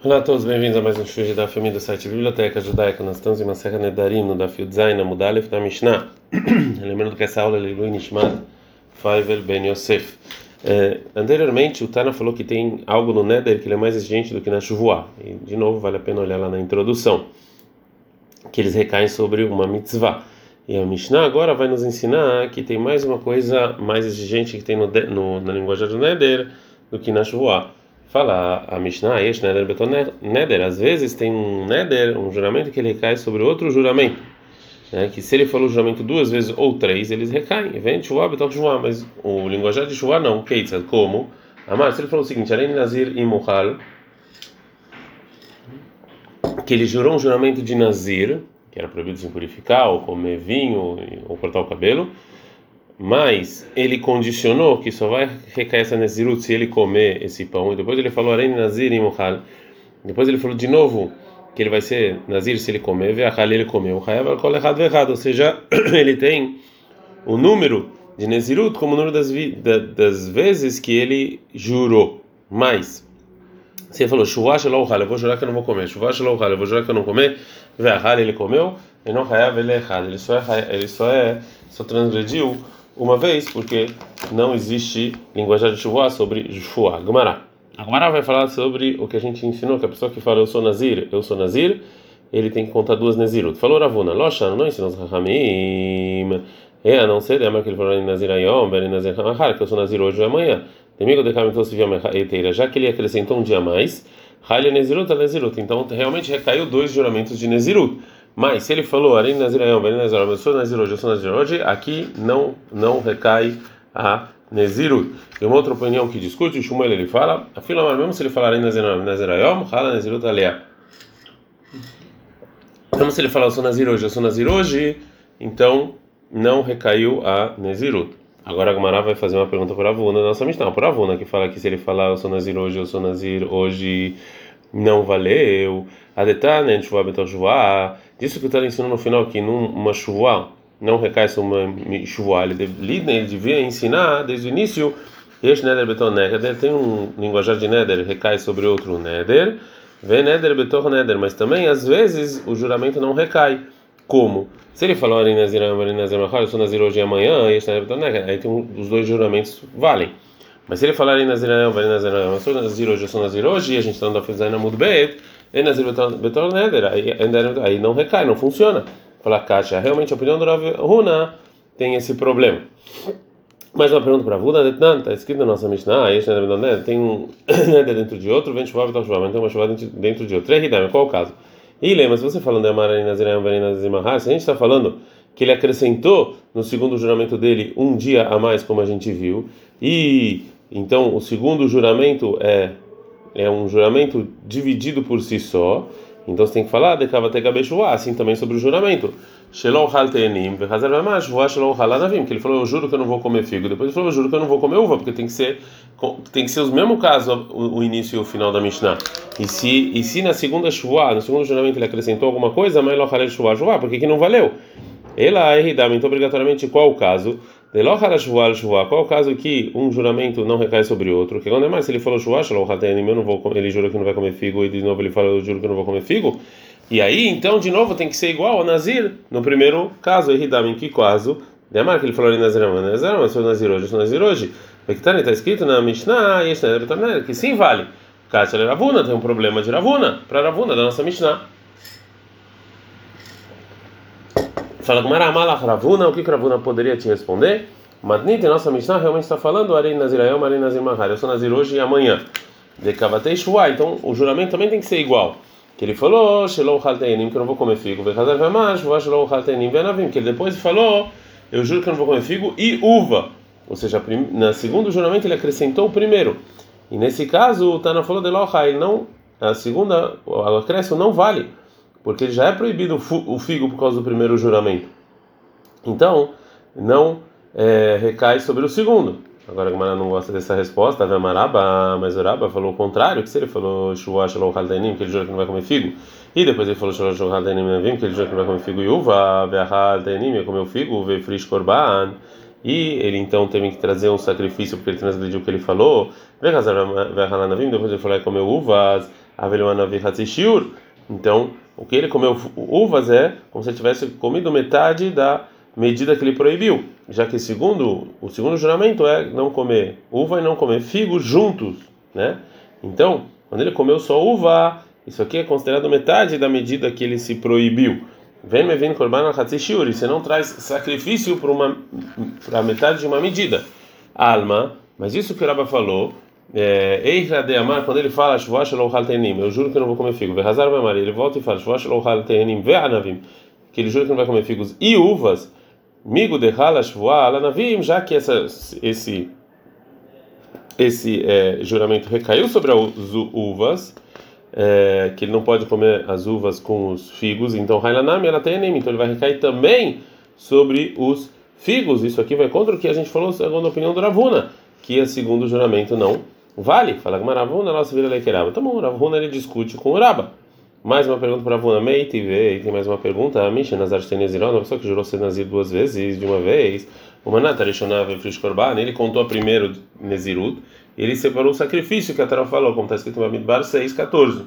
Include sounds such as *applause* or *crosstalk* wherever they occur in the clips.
Olá a todos, bem-vindos a mais um show da família do site Biblioteca Judaica. Nós estamos em uma serra Nedarim, no Dafio Zain, na Mudalef da Mishnah. *clears throat* Lembrando que essa aula é Leilu Nishmat Faivel Ben Yosef. É, anteriormente, o Tana falou que tem algo no Neder que ele é mais exigente do que na Shuvuah. E, de novo, vale a pena olhar lá na introdução, que eles recaem sobre uma mitzvah. E a Mishnah agora vai nos ensinar que tem mais uma coisa mais exigente que tem no, no na linguagem do Neder do que na Shuvuah. Fala a Mishnah, este Neder Beton Neder, às vezes tem um Neder, um juramento que ele recai sobre outro juramento. Né, que se ele falou o juramento duas vezes ou três, eles recaem. Vem Shuvah, Beton Shuvah, mas o linguajar de Shuvah não. Keitzad, como? Amar, se ele falou o seguinte, Além Nazir e Muhal, que ele jurou um juramento de Nazir, que era proibido se purificar, ou comer vinho, ou cortar o cabelo, mas ele condicionou que só vai recair essa Nazirut se ele comer esse pão, e depois ele falou Aren Nazir e Muhal, depois ele falou de novo que ele vai ser Nazir se ele comer, Veachal ele comeu, al errado errado, ou seja, *clears throat* ele tem o número de Nazirut como o número das, das vezes que ele jurou, mas se ele falou Shuvah Shalohal, eu vou jurar que eu não vou comer, Shuvah Shalohal, eu vou jurar que eu não vou comer, Veachal ele comeu, e não Hayav ele errado, ele só é, ele só é, só transgrediu uma vez, porque não existe linguagem de Shuvuah sobre Shuvuah. Gumará. A Gumará vai falar sobre o que a gente ensinou, que a pessoa que fala eu sou Nazir, eu sou Nazir, ele tem que contar duas Nazirut. Falou Ravuna, Locha, não ensinou os Rahamim, é a não ser, é que ele falou Nazir Ayom, Ben Nazir Hamahar, que eu sou Nazir hoje ou amanhã. Temigo de Kamito Siviameiteira, já que ele acrescentou um dia mais, Haile Nezirut, Nezirut. Então realmente recaiu dois juramentos de Nezirut. Mas se ele falou Arin Nazirayom, Ben Nazirayom, eu sou Nazir hoje, eu sou Nazir hoje, aqui não não recai a Nezirut. Tem uma outra opinião que discute, o Shmuel ele fala, a fila mesmo se ele falar Arin Nazirayom, Hala Nezirut Alea. Mesmo se ele falar eu sou Nazir hoje, eu sou Nazir hoje, então não recaiu a Nezirut. Agora a Gamara vai fazer uma pergunta para a Avuna, nossa Mishnah, para a Avuna, que fala que se ele falar eu sou Nazir hoje, eu sou Nazir hoje, não valeu. A detalhe, né, chuva betor chuva. Disso que está ensinando no final que numa chuva não recai sobre uma chuva. Ele, ele devia ensinar desde o início. Este neder betor neder tem um linguajar de neder recai sobre outro neder. Vê neder betor neder, mas também às vezes o juramento não recai. Como? Se ele falou ali nazir, nazir, eu sou nazir hoje e amanhã, este neder betor neder, aí tem um, os dois juramentos valem. Mas se ele falar em Nazirayom, vai Nazirayom, eu sou Nazir hoje, eu sou Nazir hoje, e a gente está andando a fazer na Mudbet, e Nazir Betor Neder, aí não recai, não funciona. Falar Kátia, realmente a opinião do Rav Huna tem esse problema. Mais uma pergunta para a Vuda, está escrito na nossa Mishnah, Neder tem um *coughs* Neder dentro de outro, vem chuva, Betor chuva, mas tem uma chuva dentro de outro. Três qual é o caso? E lembra, se você falando de Amar Nazirayom, vai Nazir Mahar, se a gente está falando que ele acrescentou no segundo juramento dele um dia a mais, como a gente viu, e então, o segundo juramento é é um juramento dividido por si só. Então você tem que falar assim também sobre o juramento. Que ele falou, eu juro que eu não vou comer figo. Depois ele falou, eu juro que eu não vou comer uva, porque tem que ser tem que ser os mesmos casos o, início e o final da Mishnah. E se e se na segunda shuvah, no segundo juramento ele acrescentou alguma coisa, mas lo halel porque que não valeu? Ela é então obrigatoriamente qual o caso? Qual é o caso que um juramento não recai sobre outro? Que quando é mais, se ele falou Shua, eu não vou, ele jura que não vai comer figo, e de novo ele fala, eu juro que não vou comer figo. E aí, então, de novo, tem que ser igual ao Nazir. No primeiro caso, Eridam, em que caso? Demar que ele falou ali Nazir, mas sou Nazir hoje, sou Nazir hoje. Está escrito na Mishnah, que sim vale. Kátia Ravuna, tem um problema de Ravuna, para Ravuna, da nossa Mishnah. Fala Gumara Malach Ravuna, o que Ravuna poderia te responder? Madnit, nossa Mishnah realmente está falando Arei Nazirayom, Arei Nazir Mahar. Eu sou Nazir hoje e amanhã. De Kavatei Shua, então o juramento também tem que ser igual. Que ele falou, Shelou Halteinim, que eu não vou comer figo. Vechazar Vamash, Shelou Halteinim, Venavim, que ele depois falou, eu juro que eu não vou comer figo e uva. Ou seja, na segundo juramento ele acrescentou o primeiro. E nesse caso, o Tana falou de Lohai, não, a segunda, o acréscimo não vale porque já é proibido o figo por causa do primeiro juramento. Então, não é, recai sobre o segundo. Agora, Gamara não gosta dessa resposta, Maraba, mas o falou o contrário, que se ele falou Shua Shalom Haldanim, que ele jura que não vai comer figo, e depois ele falou Shalom Shalom Haldanim, que ele jura que não vai comer figo, e uva, Be'ahal ia comer o figo, Ve'frish Korban, e ele então teve que trazer um sacrifício porque ele transgrediu o que ele falou, Ve'hazar Ve'ahal Navim, depois ele falou que comeu uvas, Avelumanavi Hatzishiur. Então, o que ele comeu uvas é como se ele tivesse comido metade da medida que ele proibiu, já que segundo o segundo juramento é não comer uva e não comer figo juntos, né? Então, quando ele comeu só uva, isso aqui é considerado metade da medida que ele se proibiu. Vem me vem korban al você não traz sacrifício para uma para metade de uma medida. Alma, mas isso que o falou, Eira de Amar, quando ele fala Shvosh lo eu juro que não vou comer figo. Verrazar Mamari, ele volta e fala Shvosh lo haltenim ve'anavim, que ele jura que não vai comer figos e uvas. Migo de hala shvoa alanavim, já que essa, esse esse é, juramento recaiu sobre as uvas, é, que ele não pode comer as uvas com os figos, então Hailanami ela então ele vai recair também sobre os figos. Isso aqui vai contra o que a gente falou segundo a opinião do Ravuna, que é segundo o juramento não vale. Fala que Maravuna, nossa vira leikeraba. Tá bom, Ravuna ele discute com o Raba. Mais uma pergunta para Ravuna Meite, e tem mais uma pergunta. A Misha Nazar Tenezirão, uma pessoa que jurou ser Nazir duas vezes, de uma vez. O Manata Rishonava Frish Korban, ele contou primeiro Nezirut, ele separou o sacrifício que a Torá falou, como está escrito em Bamidbar 6, 14.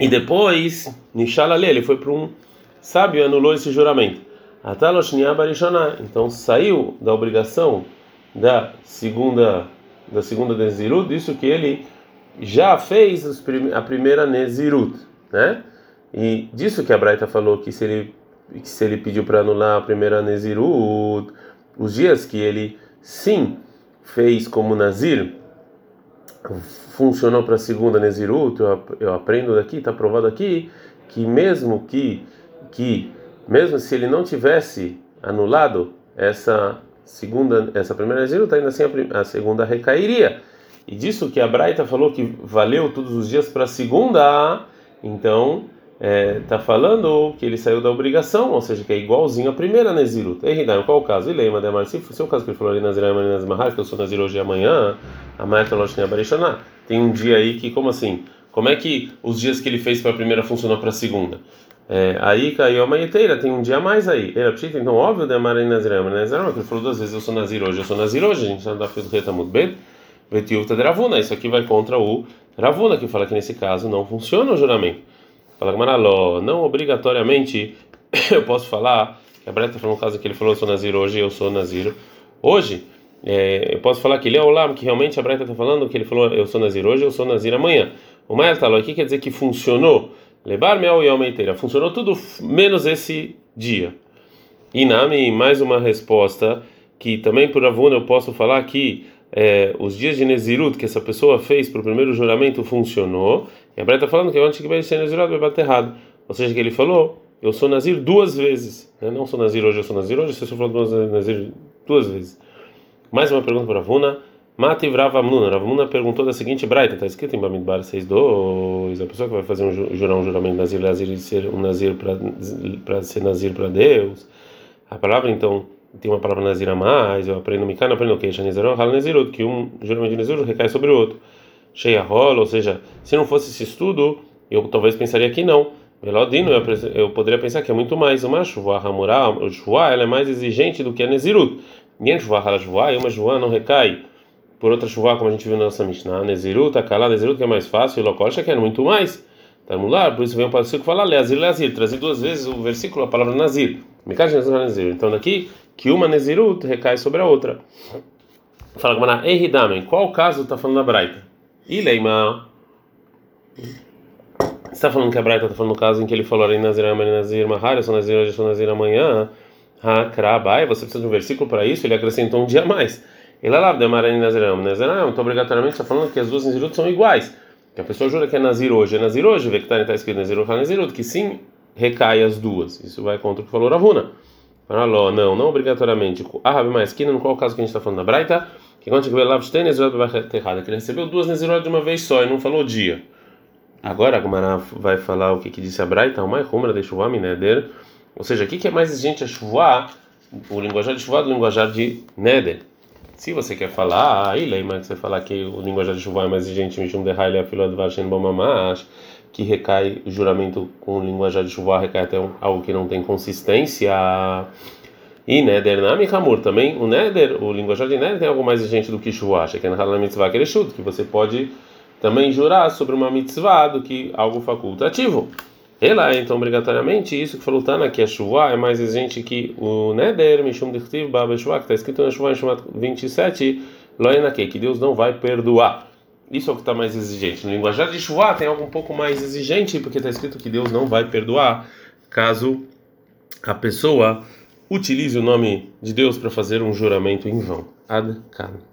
E depois, Nishalale, ele foi para um sábio e anulou esse juramento. Então saiu da obrigação da segunda da segunda Nezirut, isso que ele já fez a primeira Nezirut, né? E disso que a Braita falou que se ele que se ele pediu para anular a primeira Nezirut, os dias que ele sim fez como Nazir, funcionou para a segunda Nezirut, eu, eu aprendo daqui, está provado aqui, que mesmo que, que mesmo se ele não tivesse anulado essa segunda, essa primeira Nezirut, ainda assim a, a segunda recairia. E disso que a Braita falou que valeu todos os dias para a segunda, então está é, tá falando que ele saiu da obrigação, ou seja, que é igualzinho a primeira Nezirut. Eridai, qual o caso? Ele lembra, Demar, se for o caso que ele falou ali Nazirah, Nazimahar, que eu sou Nazir hoje e amanhã, a Marta Loshnia Barishaná. Tem um dia aí que, como assim? Como é que os dias que ele fez para a primeira funcionou para a segunda? É, aí caiu a manheteira, tem um dia a mais aí. Era pshita, então óbvio, Demar e Nazirah, Nazirah, que ele falou duas vezes, eu sou Nazir hoje, eu sou Nazir hoje, a gente fez o reta muito bem. Vetiuta de Ravuna, isso aqui vai contra o Ravuna, que fala que nesse caso não funciona o juramento. Fala Gamaraló, não obrigatoriamente *coughs* eu posso falar, que a Breta falou no caso que ele falou eu sou Nazir hoje, eu sou Nazir hoje. É, eu posso falar que ele é o Lam, que realmente a Breta está falando que ele falou eu sou Nazir hoje, eu sou Nazir amanhã. O Maia está aqui quer dizer que funcionou. Lebar mel e almeiteira. Funcionou tudo menos esse dia. Inami, mais uma resposta que também por Avuna eu posso falar que é, os dias de Nezirut que essa pessoa fez para o primeiro juramento funcionou, e a Breta está falando que antes que vai ser Nezirut vai bater errado. Ou seja, que ele falou, eu sou Nazir duas vezes. Não sou Nazir hoje, eu sou Nazir hoje, falou duas, Nazir duas vezes. Mais uma pergunta para Ravuna. Mati Vravamnuna. Ravamnuna perguntou da seguinte Braita, está escrito em Bamidbar 6.2, a pessoa que vai fazer um jurar um juramento Nazir, Nazir de ser um Nazir para ser Nazir para Deus. A palavra então tem uma palavra Nazir a mais, eu aprendo Mikana, aprendo o que? Shanizarão, Hal Nezirut, que um juramento de Nezirut recai sobre o outro. Cheia rola, ou seja, se não fosse esse estudo, eu talvez pensaria que não. Velodino, eu, eu poderia pensar que é muito mais. Uma chuva Hamurá, o chuva ela é mais exigente do que a Nezirut. Ninguém chuva Hala chuva, e uma chuva não recai por outra chuva, como a gente viu na nossa Mishnah. Nezirut, Akalá, Nezirut, que é mais fácil, Lokosha, que é muito mais. Tamular, por isso vem um versículo falar Leazir, Leazir, trazer duas vezes o versículo, a palavra Nazir. Então daqui que uma Nezirut recai sobre a outra. Fala com Ehidamen, qual caso está falando a Braita? Ileima. Você está falando que a Braita está falando no caso em que ele falou ali Nazir, Nazir, Mahar, eu sou Nazir hoje, eu sou Nazir amanhã. Hakrabai, você precisa de um versículo para isso? Ele acrescentou um dia a mais. Ele lá, Demarani Nazir, Nazir, então obrigatoriamente está falando que as duas Nezirut são iguais. Que a pessoa jura que é Nazir hoje, é Nazir hoje, vê que está escrito Nazir, Nazirut, que sim recai as duas. Isso vai contra o que falou Ravuna. Alô, não, não obrigatoriamente. Ah, mais que no qual caso que a gente está falando da Braita? Que quando chegou lá, tem Nezirot errada, que ele recebeu duas Nezirot de uma vez só e não falou dia. Agora a Gumara vai falar o que, que disse a Braita, o mais rumra de Shuvah Neder. Ou seja, o que, que é mais exigente a Shuvah, o linguajar de Shuvah do linguajar de Neder. Se você quer falar, aí lembra que você falar que o linguajar de Shuvah é mais exigente, Mishum de Haile, a filha de Vashen Bomamash que recai o juramento com linguajar de chuva recai até algo que não tem consistência. E Neder Nami Hamur também, o Neder, o linguajar de Neder tem algo mais exigente do que chuva, que é na mitzvah que que você pode também jurar sobre uma mitzvah do que algo facultativo. Ela, então, obrigatoriamente, isso que falou Tana, que a chuva é mais exigente que o Neder, Mishum Dichtiv, Baba Shuvah, que está escrito na chuva em Shumat 27, Loenake, que Deus não vai perdoar. Isso é o que está mais exigente. No linguajar de chuva tem algo um pouco mais exigente, porque está escrito que Deus não vai perdoar caso a pessoa utilize o nome de Deus para fazer um juramento em vão. Ad -kan.